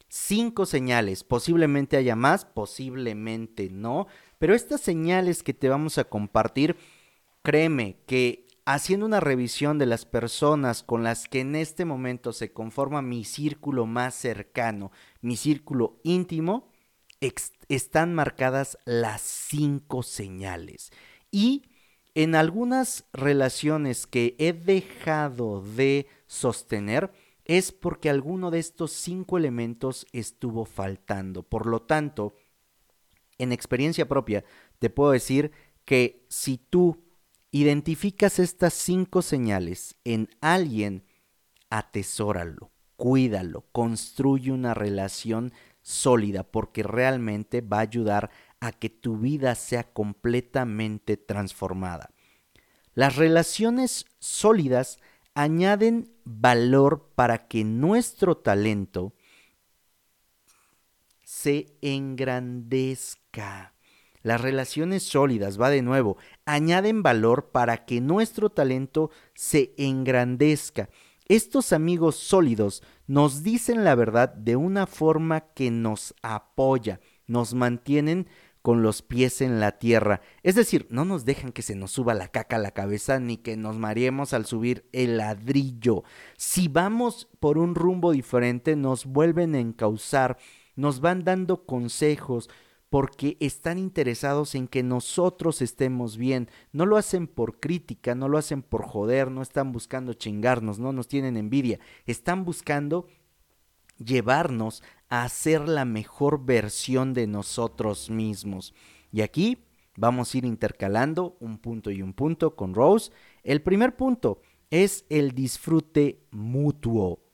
Cinco señales, posiblemente haya más, posiblemente no, pero estas señales que te vamos a compartir, créeme que haciendo una revisión de las personas con las que en este momento se conforma mi círculo más cercano, mi círculo íntimo, están marcadas las cinco señales. Y en algunas relaciones que he dejado de sostener, es porque alguno de estos cinco elementos estuvo faltando. Por lo tanto, en experiencia propia, te puedo decir que si tú identificas estas cinco señales en alguien, atesóralo, cuídalo, construye una relación sólida porque realmente va a ayudar a que tu vida sea completamente transformada. Las relaciones sólidas añaden valor para que nuestro talento se engrandezca. Las relaciones sólidas, va de nuevo, añaden valor para que nuestro talento se engrandezca. Estos amigos sólidos nos dicen la verdad de una forma que nos apoya, nos mantienen con los pies en la tierra. Es decir, no nos dejan que se nos suba la caca a la cabeza ni que nos mareemos al subir el ladrillo. Si vamos por un rumbo diferente, nos vuelven a encauzar, nos van dando consejos, porque están interesados en que nosotros estemos bien. No lo hacen por crítica, no lo hacen por joder, no están buscando chingarnos, no nos tienen envidia. Están buscando llevarnos a ser la mejor versión de nosotros mismos. Y aquí vamos a ir intercalando un punto y un punto con Rose. El primer punto es el disfrute mutuo.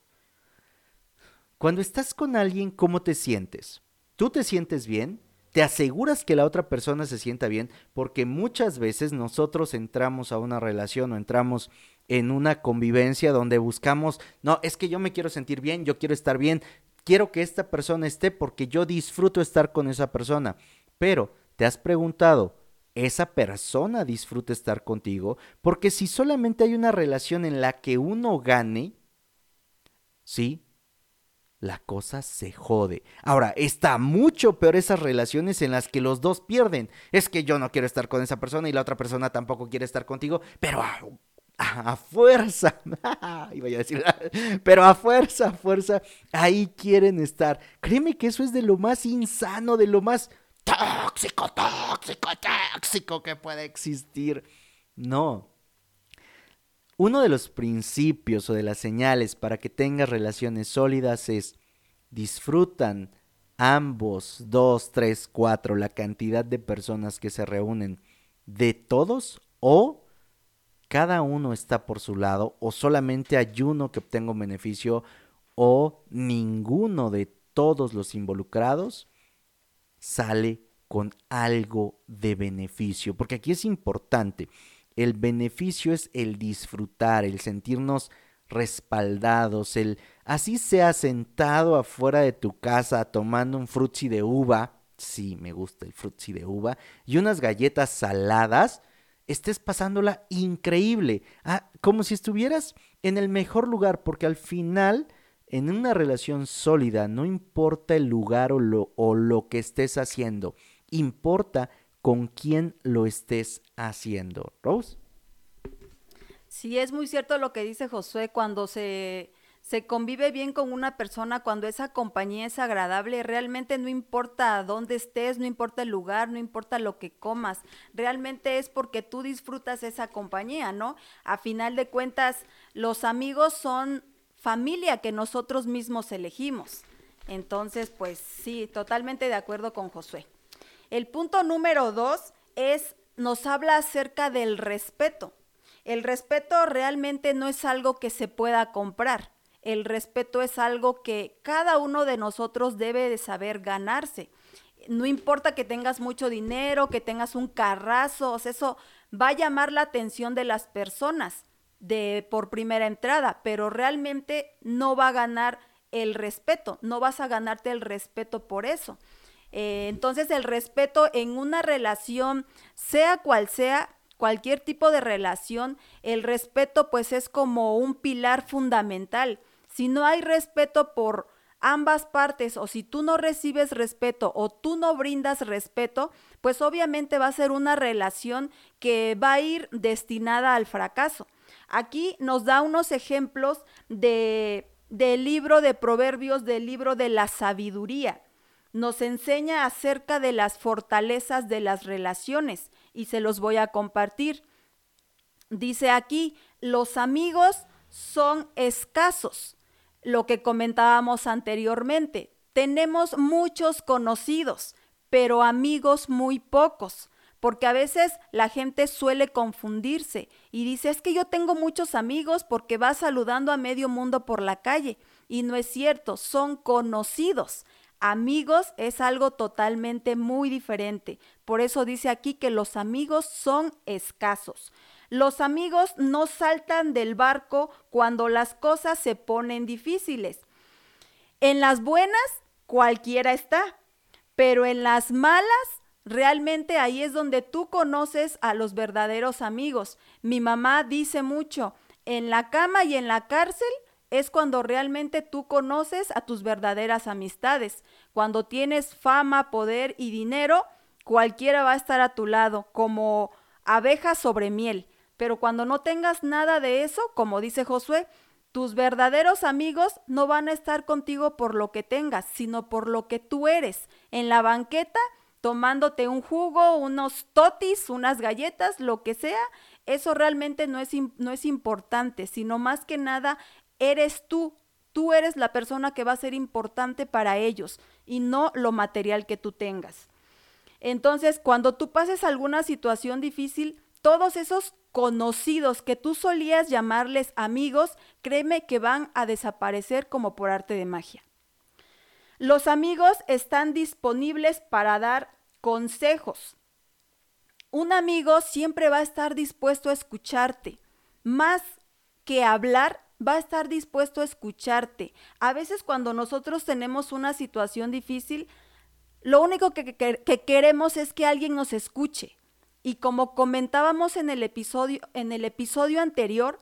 Cuando estás con alguien, ¿cómo te sientes? ¿Tú te sientes bien? te aseguras que la otra persona se sienta bien, porque muchas veces nosotros entramos a una relación o entramos en una convivencia donde buscamos, no, es que yo me quiero sentir bien, yo quiero estar bien, quiero que esta persona esté porque yo disfruto estar con esa persona. Pero, ¿te has preguntado, esa persona disfruta estar contigo? Porque si solamente hay una relación en la que uno gane, sí, la cosa se jode. Ahora, está mucho peor esas relaciones en las que los dos pierden. Es que yo no quiero estar con esa persona y la otra persona tampoco quiere estar contigo, pero a fuerza, iba a decir, pero a fuerza, a fuerza, ahí quieren estar. Créeme que eso es de lo más insano, de lo más tóxico, tóxico, tóxico que puede existir. No. Uno de los principios o de las señales para que tengas relaciones sólidas es disfrutan ambos, dos, tres, cuatro, la cantidad de personas que se reúnen de todos o cada uno está por su lado o solamente hay uno que obtenga un beneficio o ninguno de todos los involucrados sale con algo de beneficio. Porque aquí es importante, el beneficio es el disfrutar, el sentirnos respaldados, el así sea sentado afuera de tu casa tomando un frutzi de uva, sí, me gusta el frutzi de uva, y unas galletas saladas, estés pasándola increíble, ah, como si estuvieras en el mejor lugar, porque al final, en una relación sólida, no importa el lugar o lo, o lo que estés haciendo, importa con quién lo estés haciendo. Rose. Sí, es muy cierto lo que dice Josué, cuando se, se convive bien con una persona, cuando esa compañía es agradable, realmente no importa dónde estés, no importa el lugar, no importa lo que comas, realmente es porque tú disfrutas esa compañía, ¿no? A final de cuentas, los amigos son familia que nosotros mismos elegimos. Entonces, pues sí, totalmente de acuerdo con Josué. El punto número dos es, nos habla acerca del respeto. El respeto realmente no es algo que se pueda comprar. El respeto es algo que cada uno de nosotros debe de saber ganarse. No importa que tengas mucho dinero, que tengas un carrazo, eso va a llamar la atención de las personas de por primera entrada, pero realmente no va a ganar el respeto, no vas a ganarte el respeto por eso. Eh, entonces el respeto en una relación, sea cual sea, cualquier tipo de relación, el respeto pues es como un pilar fundamental. Si no hay respeto por ambas partes o si tú no recibes respeto o tú no brindas respeto, pues obviamente va a ser una relación que va a ir destinada al fracaso. Aquí nos da unos ejemplos de del libro de Proverbios, del libro de la sabiduría. Nos enseña acerca de las fortalezas de las relaciones y se los voy a compartir. Dice aquí, los amigos son escasos, lo que comentábamos anteriormente. Tenemos muchos conocidos, pero amigos muy pocos, porque a veces la gente suele confundirse y dice, es que yo tengo muchos amigos porque va saludando a medio mundo por la calle. Y no es cierto, son conocidos. Amigos es algo totalmente muy diferente. Por eso dice aquí que los amigos son escasos. Los amigos no saltan del barco cuando las cosas se ponen difíciles. En las buenas, cualquiera está, pero en las malas, realmente ahí es donde tú conoces a los verdaderos amigos. Mi mamá dice mucho, en la cama y en la cárcel es cuando realmente tú conoces a tus verdaderas amistades. Cuando tienes fama, poder y dinero, cualquiera va a estar a tu lado, como abeja sobre miel. Pero cuando no tengas nada de eso, como dice Josué, tus verdaderos amigos no van a estar contigo por lo que tengas, sino por lo que tú eres. En la banqueta, tomándote un jugo, unos totis, unas galletas, lo que sea, eso realmente no es, no es importante, sino más que nada eres tú. Tú eres la persona que va a ser importante para ellos y no lo material que tú tengas. Entonces, cuando tú pases alguna situación difícil, todos esos conocidos que tú solías llamarles amigos, créeme que van a desaparecer como por arte de magia. Los amigos están disponibles para dar consejos. Un amigo siempre va a estar dispuesto a escucharte. Más que hablar, va a estar dispuesto a escucharte. A veces cuando nosotros tenemos una situación difícil, lo único que, queremos es que alguien nos escuche. Y como comentábamos en el episodio, en el episodio anterior,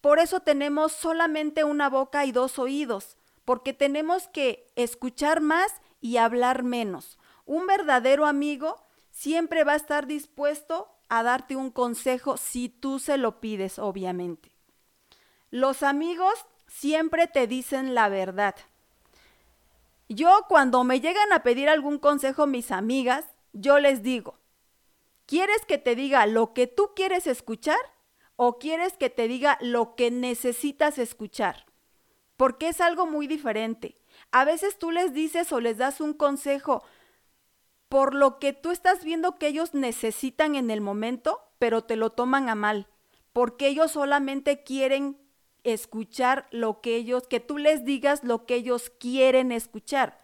por eso tenemos solamente una boca y dos oídos, porque tenemos que escuchar más y hablar menos. Un verdadero amigo siempre va a estar dispuesto a darte un consejo si tú se lo pides, obviamente. Los amigos siempre te dicen la verdad. Yo cuando me llegan a pedir algún consejo mis amigas, yo les digo, ¿quieres que te diga lo que tú quieres escuchar o quieres que te diga lo que necesitas escuchar? Porque es algo muy diferente. A veces tú les dices o les das un consejo por lo que tú estás viendo que ellos necesitan en el momento, pero te lo toman a mal, porque ellos solamente quieren escuchar lo que ellos, que tú les digas lo que ellos quieren escuchar.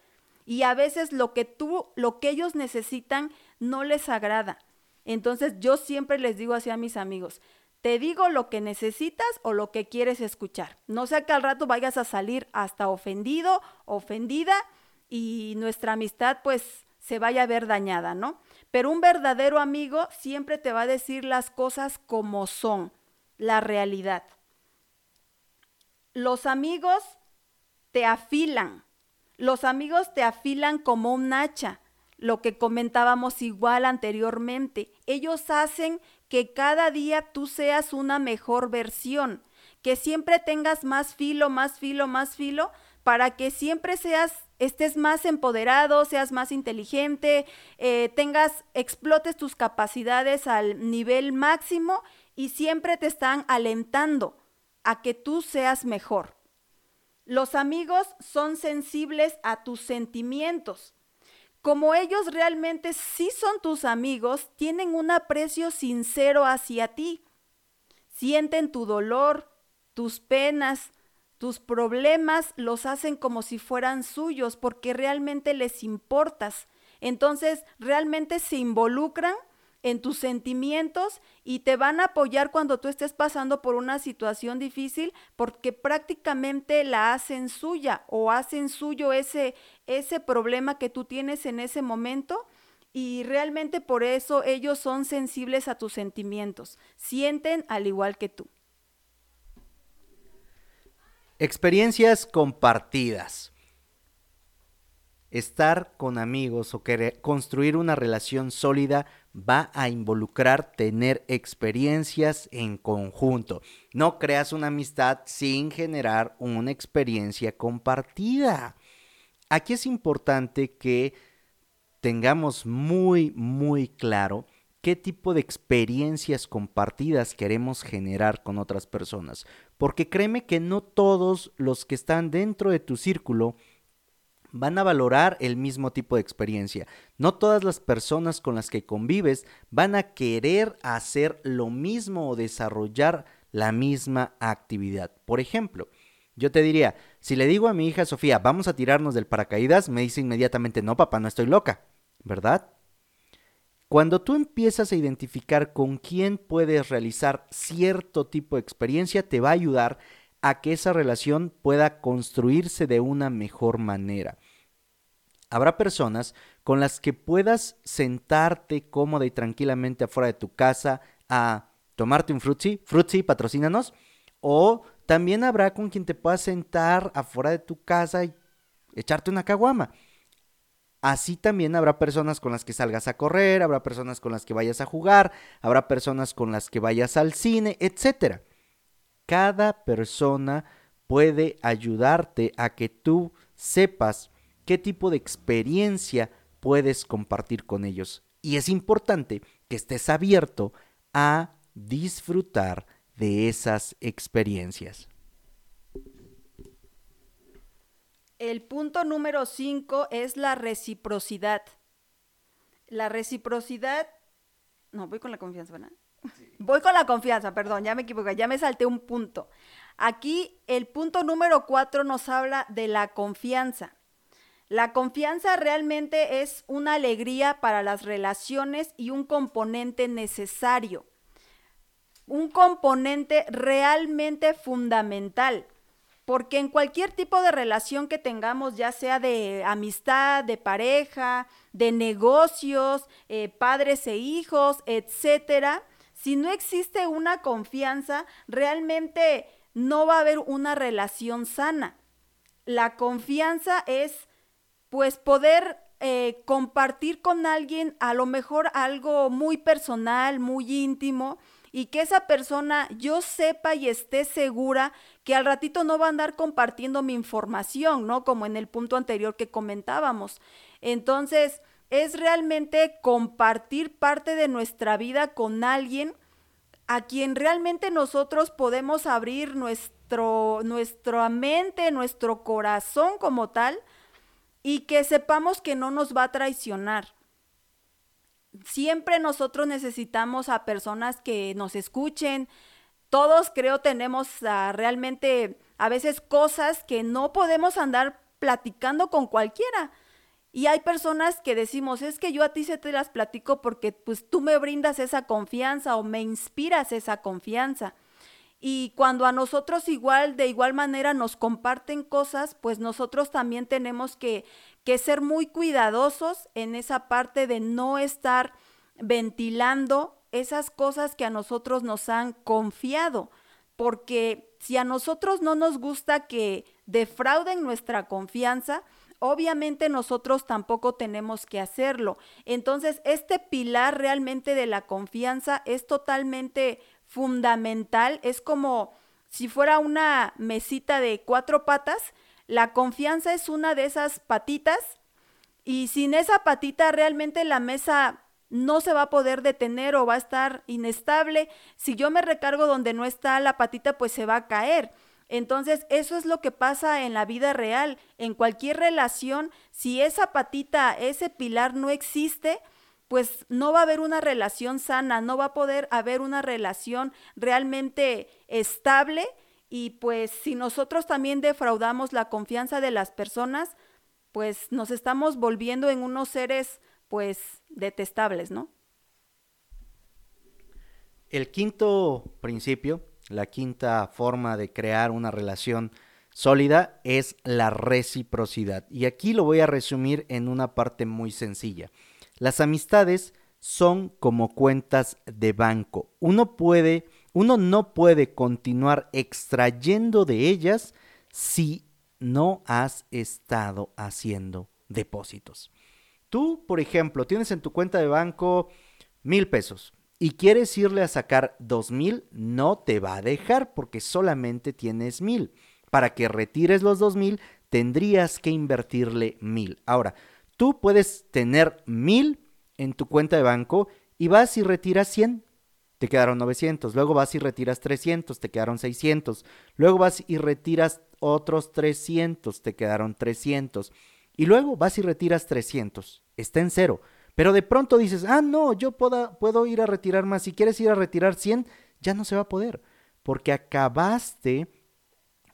Y a veces lo que tú, lo que ellos necesitan no les agrada. Entonces yo siempre les digo así a mis amigos, te digo lo que necesitas o lo que quieres escuchar. No sea que al rato vayas a salir hasta ofendido, ofendida y nuestra amistad pues se vaya a ver dañada, ¿no? Pero un verdadero amigo siempre te va a decir las cosas como son, la realidad. Los amigos te afilan, los amigos te afilan como un hacha, lo que comentábamos igual anteriormente. Ellos hacen que cada día tú seas una mejor versión, que siempre tengas más filo, más filo, más filo, para que siempre seas, estés más empoderado, seas más inteligente, eh, tengas, explotes tus capacidades al nivel máximo y siempre te están alentando a que tú seas mejor. Los amigos son sensibles a tus sentimientos. Como ellos realmente sí son tus amigos, tienen un aprecio sincero hacia ti. Sienten tu dolor, tus penas, tus problemas, los hacen como si fueran suyos porque realmente les importas. Entonces, realmente se involucran en tus sentimientos y te van a apoyar cuando tú estés pasando por una situación difícil porque prácticamente la hacen suya o hacen suyo ese, ese problema que tú tienes en ese momento. Y realmente por eso ellos son sensibles a tus sentimientos, sienten al igual que tú. Experiencias compartidas. Estar con amigos o construir una relación sólida va a involucrar tener experiencias en conjunto. No creas una amistad sin generar una experiencia compartida. Aquí es importante que tengamos muy, muy claro qué tipo de experiencias compartidas queremos generar con otras personas. Porque créeme que no todos los que están dentro de tu círculo van a valorar el mismo tipo de experiencia. No todas las personas con las que convives van a querer hacer lo mismo o desarrollar la misma actividad. Por ejemplo, yo te diría, si le digo a mi hija Sofía, vamos a tirarnos del paracaídas, me dice inmediatamente, no, papá, no estoy loca, ¿verdad? Cuando tú empiezas a identificar con quién puedes realizar cierto tipo de experiencia, te va a ayudar a que esa relación pueda construirse de una mejor manera. Habrá personas con las que puedas sentarte cómoda y tranquilamente afuera de tu casa a tomarte un frutzi, frutzi, patrocínanos, o también habrá con quien te puedas sentar afuera de tu casa y echarte una caguama. Así también habrá personas con las que salgas a correr, habrá personas con las que vayas a jugar, habrá personas con las que vayas al cine, etcétera. Cada persona puede ayudarte a que tú sepas qué tipo de experiencia puedes compartir con ellos. Y es importante que estés abierto a disfrutar de esas experiencias. El punto número 5 es la reciprocidad. La reciprocidad... No, voy con la confianza, ¿verdad? Voy con la confianza, perdón, ya me equivoqué, ya me salté un punto. Aquí el punto número cuatro nos habla de la confianza. La confianza realmente es una alegría para las relaciones y un componente necesario, un componente realmente fundamental. Porque en cualquier tipo de relación que tengamos, ya sea de amistad, de pareja, de negocios, eh, padres e hijos, etcétera, si no existe una confianza, realmente no va a haber una relación sana. La confianza es pues poder eh, compartir con alguien a lo mejor algo muy personal, muy íntimo, y que esa persona yo sepa y esté segura que al ratito no va a andar compartiendo mi información, ¿no? Como en el punto anterior que comentábamos. Entonces, es realmente compartir parte de nuestra vida con alguien a quien realmente nosotros podemos abrir nuestro, nuestra mente, nuestro corazón como tal, y que sepamos que no nos va a traicionar siempre nosotros necesitamos a personas que nos escuchen. Todos creo tenemos ah, realmente a veces cosas que no podemos andar platicando con cualquiera. Y hay personas que decimos, es que yo a ti se te las platico porque pues tú me brindas esa confianza o me inspiras esa confianza. Y cuando a nosotros igual, de igual manera nos comparten cosas, pues nosotros también tenemos que, que ser muy cuidadosos en esa parte de no estar ventilando esas cosas que a nosotros nos han confiado, porque si a nosotros no nos gusta que defrauden nuestra confianza, obviamente nosotros tampoco tenemos que hacerlo. Entonces, este pilar realmente de la confianza es totalmente fundamental, es como si fuera una mesita de cuatro patas la confianza es una de esas patitas y sin esa patita realmente la mesa no se va a poder detener o va a estar inestable. Si yo me recargo donde no está la patita, pues se va a caer. Entonces, eso es lo que pasa en la vida real. En cualquier relación, si esa patita, ese pilar no existe, pues no va a haber una relación sana, no va a poder haber una relación realmente estable y pues si nosotros también defraudamos la confianza de las personas, pues nos estamos volviendo en unos seres pues detestables, ¿no? El quinto principio, la quinta forma de crear una relación sólida es la reciprocidad. Y aquí lo voy a resumir en una parte muy sencilla. Las amistades son como cuentas de banco. Uno puede uno no puede continuar extrayendo de ellas si no has estado haciendo depósitos. Tú, por ejemplo, tienes en tu cuenta de banco mil pesos y quieres irle a sacar dos mil, no te va a dejar porque solamente tienes mil. Para que retires los dos mil, tendrías que invertirle mil. Ahora, tú puedes tener mil en tu cuenta de banco y vas y retiras 100 te quedaron 900. Luego vas y retiras 300, te quedaron 600. Luego vas y retiras otros 300, te quedaron 300. Y luego vas y retiras 300. Está en cero. Pero de pronto dices, ah, no, yo puedo, puedo ir a retirar más. Si quieres ir a retirar 100, ya no se va a poder. Porque acabaste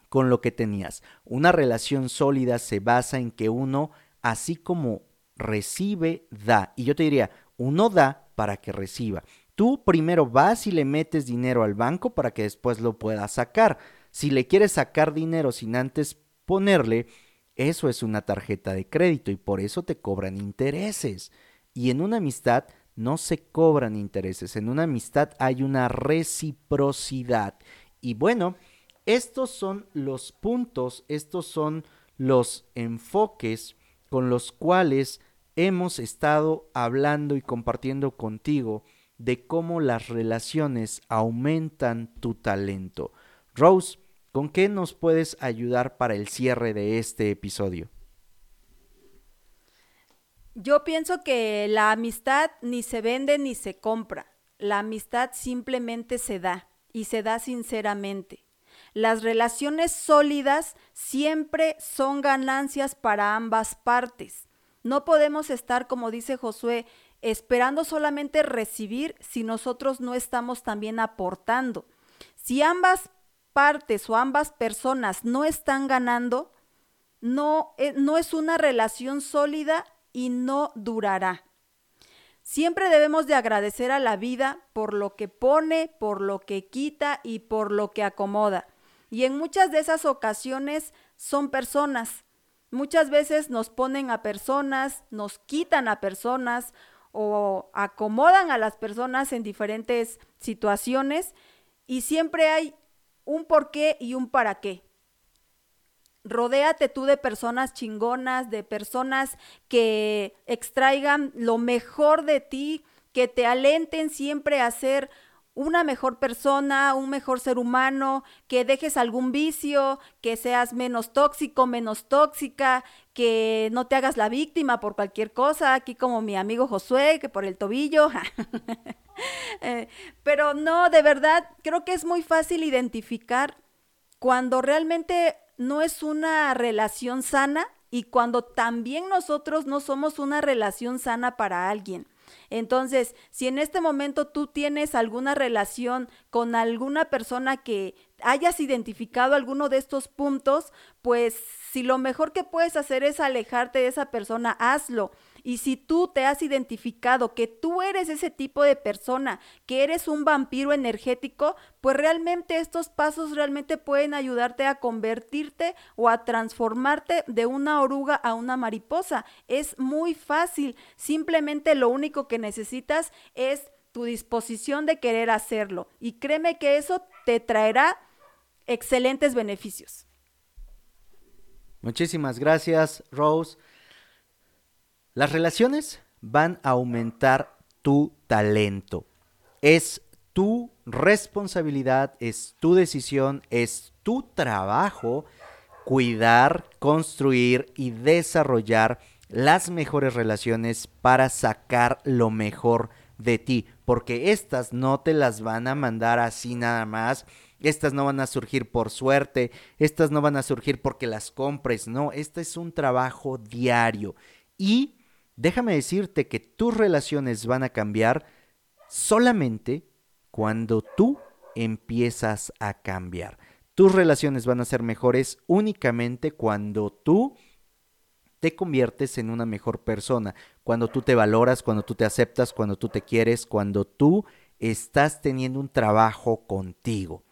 con lo que tenías. Una relación sólida se basa en que uno, así como recibe, da. Y yo te diría, uno da para que reciba. Tú primero vas y le metes dinero al banco para que después lo puedas sacar. Si le quieres sacar dinero sin antes ponerle, eso es una tarjeta de crédito y por eso te cobran intereses. Y en una amistad no se cobran intereses, en una amistad hay una reciprocidad. Y bueno, estos son los puntos, estos son los enfoques con los cuales hemos estado hablando y compartiendo contigo de cómo las relaciones aumentan tu talento. Rose, ¿con qué nos puedes ayudar para el cierre de este episodio? Yo pienso que la amistad ni se vende ni se compra. La amistad simplemente se da y se da sinceramente. Las relaciones sólidas siempre son ganancias para ambas partes. No podemos estar, como dice Josué, esperando solamente recibir si nosotros no estamos también aportando. Si ambas partes o ambas personas no están ganando, no, eh, es una relación sólida y no durará. Siempre debemos de agradecer a la vida por lo que pone, por lo que quita y por lo que acomoda. Y en muchas de esas ocasiones son personas. Muchas veces nos ponen a personas, nos quitan a personas o acomodan a las personas en diferentes situaciones y siempre hay un por qué y un para qué. Rodéate tú de personas chingonas, de personas que extraigan lo mejor de ti, que te alenten siempre a ser una mejor persona, un mejor ser humano, que dejes algún vicio, que seas menos tóxico, menos tóxica, que no te hagas la víctima por cualquier cosa, aquí como mi amigo Josué, que por el tobillo. Eh, pero no, de verdad, creo que es muy fácil identificar cuando realmente no es una relación sana y cuando también nosotros no somos una relación sana para alguien. Entonces, si en este momento tú tienes alguna relación con alguna persona que hayas identificado alguno de estos puntos, pues si lo mejor que puedes hacer es alejarte de esa persona, hazlo. Y si tú te has identificado que tú eres ese tipo de persona, que eres un vampiro energético, pues realmente estos pasos realmente pueden ayudarte a convertirte o a transformarte de una oruga a una mariposa. Es muy fácil. Simplemente lo único que necesitas es tu disposición de querer hacerlo. Y créeme que eso te traerá excelentes beneficios. Muchísimas gracias, Rose. Las relaciones van a aumentar tu talento. Es tu responsabilidad, es tu decisión, es tu trabajo cuidar, construir y desarrollar las mejores relaciones para sacar lo mejor de ti, porque estas no te las van a mandar así nada más, estas no van a surgir por suerte, estas no van a surgir porque las compres, no, este es un trabajo diario y déjame decirte que tus relaciones van a cambiar solamente cuando tú empiezas a cambiar. Tus relaciones van a ser mejores únicamente cuando tú te conviertes en una mejor persona, cuando tú te valoras, cuando tú te aceptas, cuando tú te quieres, cuando tú estás teniendo un trabajo contigo.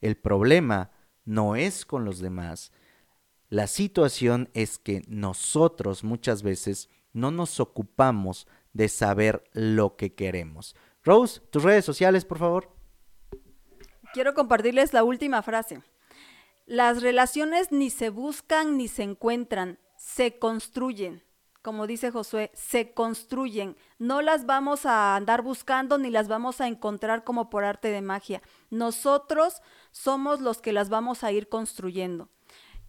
El problema no es con los demás. La situación es que nosotros muchas veces no nos ocupamos de saber lo que queremos. Rose, tus redes sociales, por favor. Quiero compartirles la última frase. Las relaciones ni se buscan ni se encuentran, se construyen. Como dice Josué, se construyen. No las vamos a andar buscando ni las vamos a encontrar como por arte de magia. Nosotros somos los que las vamos a ir construyendo.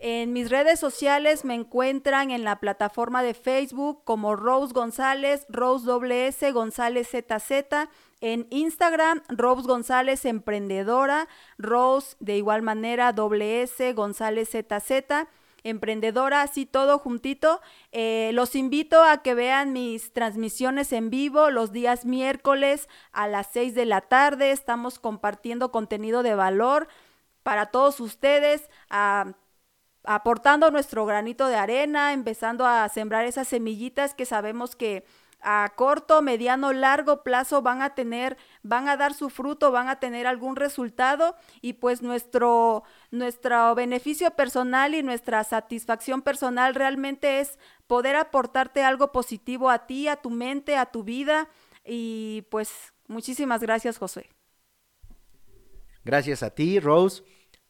En mis redes sociales me encuentran en la plataforma de Facebook como Rose González, Rose WS, González ZZ. En Instagram, Rose González Emprendedora, Rose de igual manera WS, González ZZ emprendedora, así todo juntito. Eh, los invito a que vean mis transmisiones en vivo los días miércoles a las 6 de la tarde. Estamos compartiendo contenido de valor para todos ustedes. a aportando nuestro granito de arena, empezando a sembrar esas semillitas que sabemos que a corto, mediano, largo plazo van a tener, van a dar su fruto, van a tener algún resultado y pues nuestro, nuestro beneficio personal y nuestra satisfacción personal realmente es poder aportarte algo positivo a ti, a tu mente, a tu vida y pues muchísimas gracias José. Gracias a ti, Rose.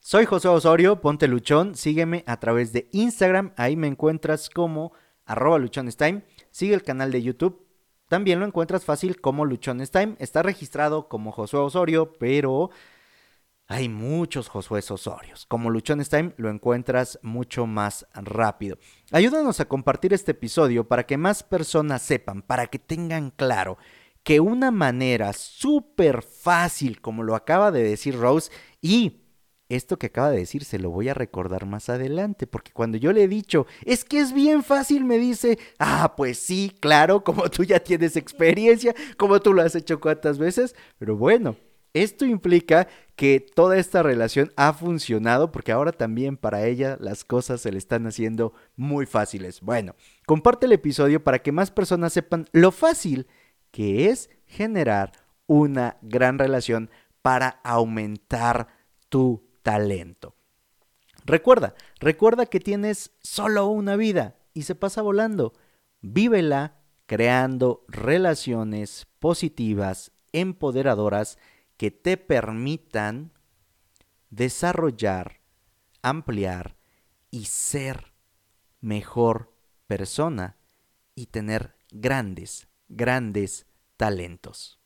Soy José Osorio, ponte luchón, sígueme a través de Instagram, ahí me encuentras como arroba luchonestime, sigue el canal de YouTube, también lo encuentras fácil como luchonestime, está registrado como Josué Osorio, pero hay muchos Josué Osorios. Como luchonestime lo encuentras mucho más rápido. Ayúdanos a compartir este episodio para que más personas sepan, para que tengan claro que una manera súper fácil, como lo acaba de decir Rose, y esto que acaba de decir se lo voy a recordar más adelante, porque cuando yo le he dicho, es que es bien fácil, me dice, ah, pues sí, claro, como tú ya tienes experiencia, como tú lo has hecho cuántas veces, pero bueno, esto implica que toda esta relación ha funcionado porque ahora también para ella las cosas se le están haciendo muy fáciles. Bueno, comparte el episodio para que más personas sepan lo fácil que es generar una gran relación para aumentar tu talento. Recuerda, recuerda que tienes solo una vida y se pasa volando. Vívela creando relaciones positivas, empoderadoras, que te permitan desarrollar, ampliar y ser mejor persona y tener grandes, grandes talentos.